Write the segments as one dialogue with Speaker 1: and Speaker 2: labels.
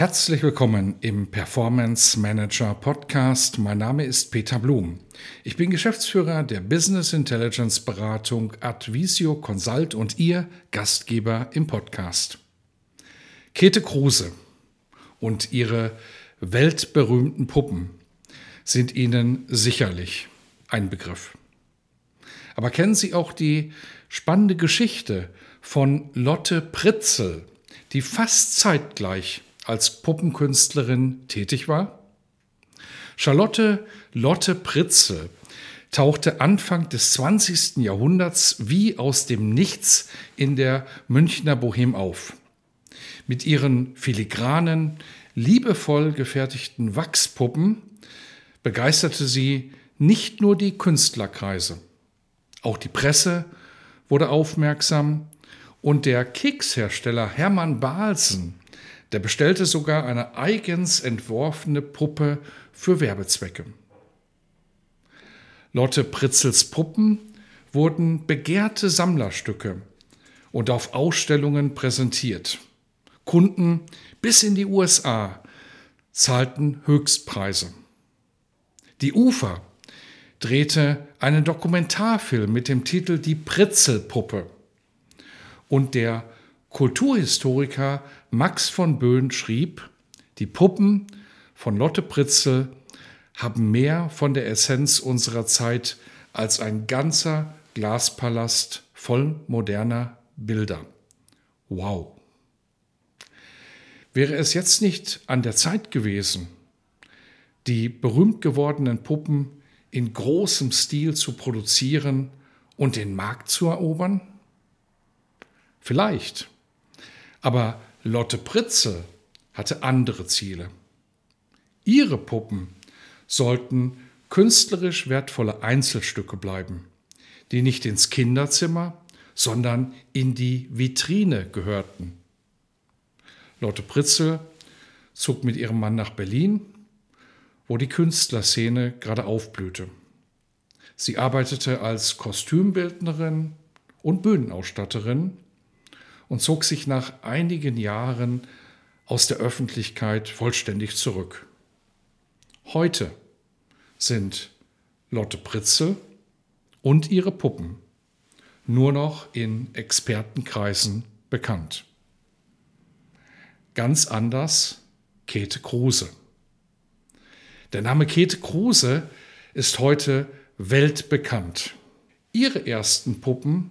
Speaker 1: Herzlich willkommen im Performance Manager Podcast. Mein Name ist Peter Blum. Ich bin Geschäftsführer der Business Intelligence Beratung Advisio Consult und Ihr Gastgeber im Podcast. Käthe Kruse und ihre weltberühmten Puppen sind Ihnen sicherlich ein Begriff. Aber kennen Sie auch die spannende Geschichte von Lotte Pritzel, die fast zeitgleich als Puppenkünstlerin tätig war? Charlotte Lotte Pritzel tauchte Anfang des 20. Jahrhunderts wie aus dem Nichts in der Münchner Bohem auf. Mit ihren filigranen, liebevoll gefertigten Wachspuppen begeisterte sie nicht nur die Künstlerkreise. Auch die Presse wurde aufmerksam und der Kekshersteller Hermann Balsen der bestellte sogar eine eigens entworfene Puppe für Werbezwecke. Lotte Pritzels Puppen wurden begehrte Sammlerstücke und auf Ausstellungen präsentiert. Kunden bis in die USA zahlten Höchstpreise. Die UFA drehte einen Dokumentarfilm mit dem Titel Die Pritzelpuppe. Und der Kulturhistoriker Max von Böhn schrieb, die Puppen von Lotte Pritzel haben mehr von der Essenz unserer Zeit als ein ganzer Glaspalast voll moderner Bilder. Wow. Wäre es jetzt nicht an der Zeit gewesen, die berühmt gewordenen Puppen in großem Stil zu produzieren und den Markt zu erobern? Vielleicht. Aber Lotte Pritzel hatte andere Ziele. Ihre Puppen sollten künstlerisch wertvolle Einzelstücke bleiben, die nicht ins Kinderzimmer, sondern in die Vitrine gehörten. Lotte Pritzel zog mit ihrem Mann nach Berlin, wo die Künstlerszene gerade aufblühte. Sie arbeitete als Kostümbildnerin und Bühnenausstatterin und zog sich nach einigen Jahren aus der Öffentlichkeit vollständig zurück. Heute sind Lotte Pritzel und ihre Puppen nur noch in Expertenkreisen bekannt. Ganz anders Käthe Kruse. Der Name Käthe Kruse ist heute weltbekannt. Ihre ersten Puppen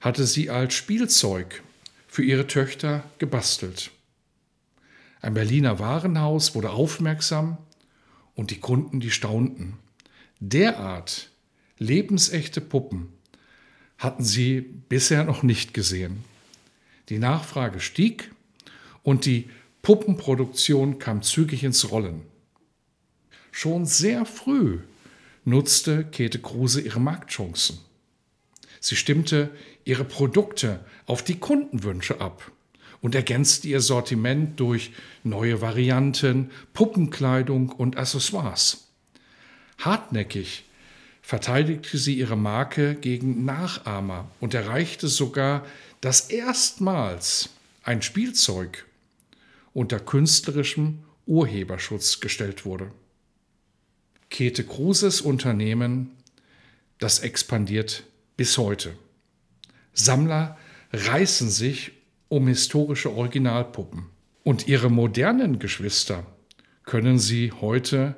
Speaker 1: hatte sie als Spielzeug für ihre Töchter gebastelt. Ein Berliner Warenhaus wurde aufmerksam und die Kunden, die staunten. Derart lebensechte Puppen hatten sie bisher noch nicht gesehen. Die Nachfrage stieg und die Puppenproduktion kam zügig ins Rollen. Schon sehr früh nutzte Käthe Kruse ihre Marktchancen. Sie stimmte ihre Produkte auf die Kundenwünsche ab und ergänzte ihr Sortiment durch neue Varianten, Puppenkleidung und Accessoires. Hartnäckig verteidigte sie ihre Marke gegen Nachahmer und erreichte sogar, dass erstmals ein Spielzeug unter künstlerischem Urheberschutz gestellt wurde. Käthe Kruses Unternehmen, das expandiert bis heute. Sammler reißen sich um historische Originalpuppen. Und ihre modernen Geschwister können sie heute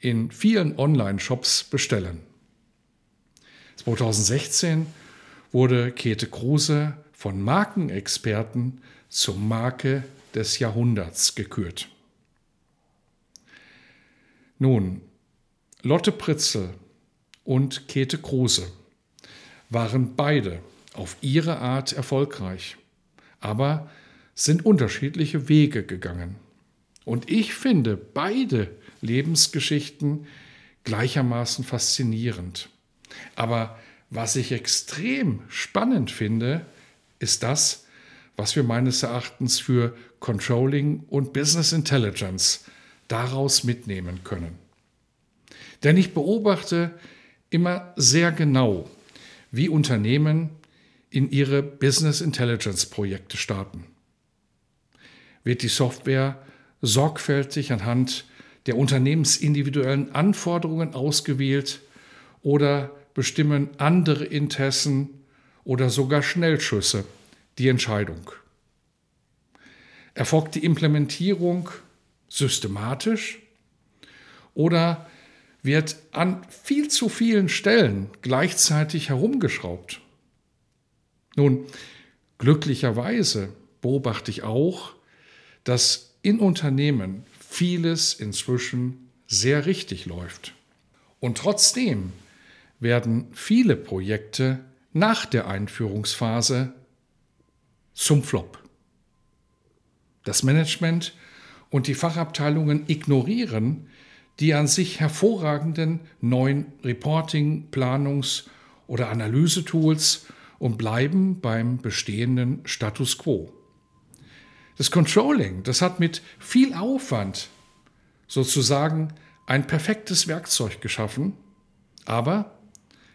Speaker 1: in vielen Online-Shops bestellen. 2016 wurde Käthe Kruse von Markenexperten zur Marke des Jahrhunderts gekürt. Nun, Lotte Pritzel und Käthe Kruse waren beide auf ihre Art erfolgreich, aber sind unterschiedliche Wege gegangen. Und ich finde beide Lebensgeschichten gleichermaßen faszinierend. Aber was ich extrem spannend finde, ist das, was wir meines Erachtens für Controlling und Business Intelligence daraus mitnehmen können. Denn ich beobachte immer sehr genau, wie Unternehmen in ihre Business Intelligence Projekte starten. Wird die Software sorgfältig anhand der unternehmensindividuellen Anforderungen ausgewählt oder bestimmen andere Interessen oder sogar Schnellschüsse die Entscheidung? Erfolgt die Implementierung systematisch oder wird an viel zu vielen Stellen gleichzeitig herumgeschraubt? Nun, glücklicherweise beobachte ich auch, dass in Unternehmen vieles inzwischen sehr richtig läuft. Und trotzdem werden viele Projekte nach der Einführungsphase zum Flop. Das Management und die Fachabteilungen ignorieren die an sich hervorragenden neuen Reporting-, Planungs- oder Analysetools und bleiben beim bestehenden Status quo. Das Controlling, das hat mit viel Aufwand sozusagen ein perfektes Werkzeug geschaffen, aber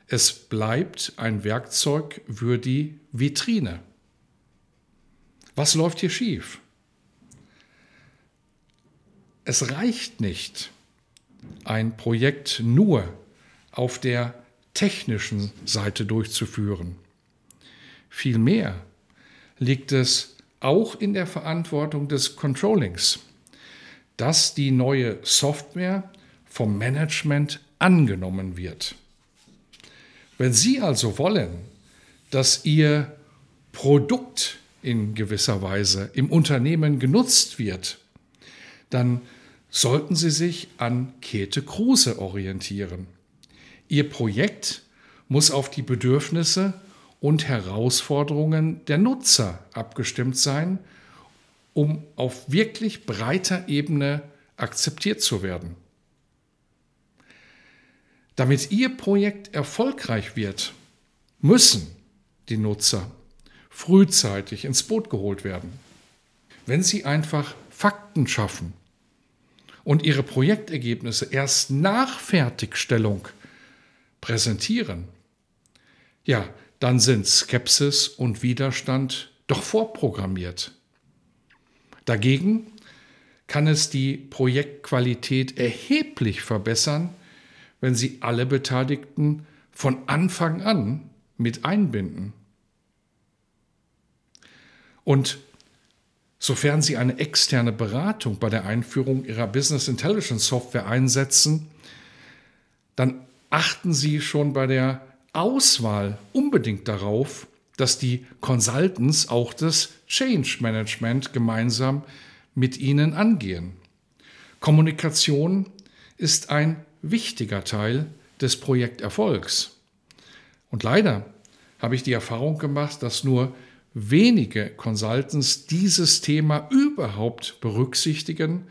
Speaker 1: es bleibt ein Werkzeug für die Vitrine. Was läuft hier schief? Es reicht nicht, ein Projekt nur auf der technischen Seite durchzuführen. Vielmehr liegt es auch in der Verantwortung des Controllings, dass die neue Software vom Management angenommen wird. Wenn Sie also wollen, dass Ihr Produkt in gewisser Weise im Unternehmen genutzt wird, dann sollten Sie sich an Käthe Kruse orientieren. Ihr Projekt muss auf die Bedürfnisse und Herausforderungen der Nutzer abgestimmt sein, um auf wirklich breiter Ebene akzeptiert zu werden. Damit Ihr Projekt erfolgreich wird, müssen die Nutzer frühzeitig ins Boot geholt werden. Wenn Sie einfach Fakten schaffen und Ihre Projektergebnisse erst nach Fertigstellung präsentieren, ja, dann sind Skepsis und Widerstand doch vorprogrammiert. Dagegen kann es die Projektqualität erheblich verbessern, wenn Sie alle Beteiligten von Anfang an mit einbinden. Und sofern Sie eine externe Beratung bei der Einführung Ihrer Business Intelligence Software einsetzen, dann achten Sie schon bei der Auswahl unbedingt darauf, dass die Consultants auch das Change Management gemeinsam mit Ihnen angehen. Kommunikation ist ein wichtiger Teil des Projekterfolgs. Und leider habe ich die Erfahrung gemacht, dass nur wenige Consultants dieses Thema überhaupt berücksichtigen,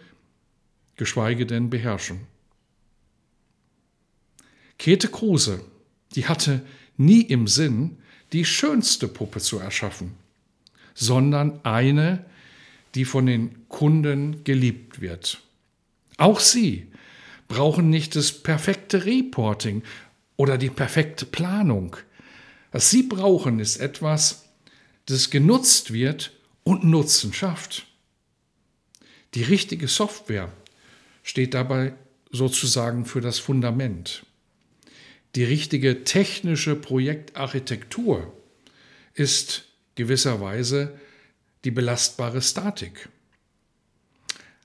Speaker 1: geschweige denn beherrschen. Käthe Kruse, die hatte nie im Sinn, die schönste Puppe zu erschaffen, sondern eine, die von den Kunden geliebt wird. Auch sie brauchen nicht das perfekte Reporting oder die perfekte Planung. Was sie brauchen, ist etwas, das genutzt wird und Nutzen schafft. Die richtige Software steht dabei sozusagen für das Fundament. Die richtige technische Projektarchitektur ist gewisserweise die belastbare Statik.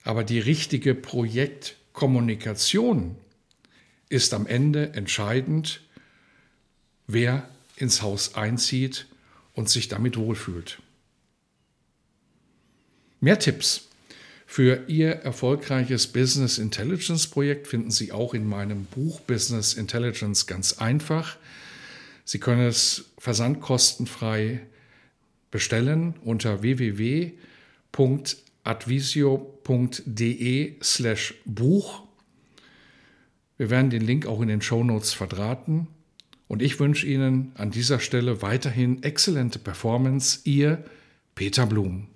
Speaker 1: Aber die richtige Projekt Kommunikation ist am Ende entscheidend, wer ins Haus einzieht und sich damit wohlfühlt. Mehr Tipps für Ihr erfolgreiches Business Intelligence Projekt finden Sie auch in meinem Buch Business Intelligence ganz einfach. Sie können es versandkostenfrei bestellen unter www.advisio.de slash Buch. Wir werden den Link auch in den Shownotes verdrahten. Und ich wünsche Ihnen an dieser Stelle weiterhin exzellente Performance. Ihr Peter Blum.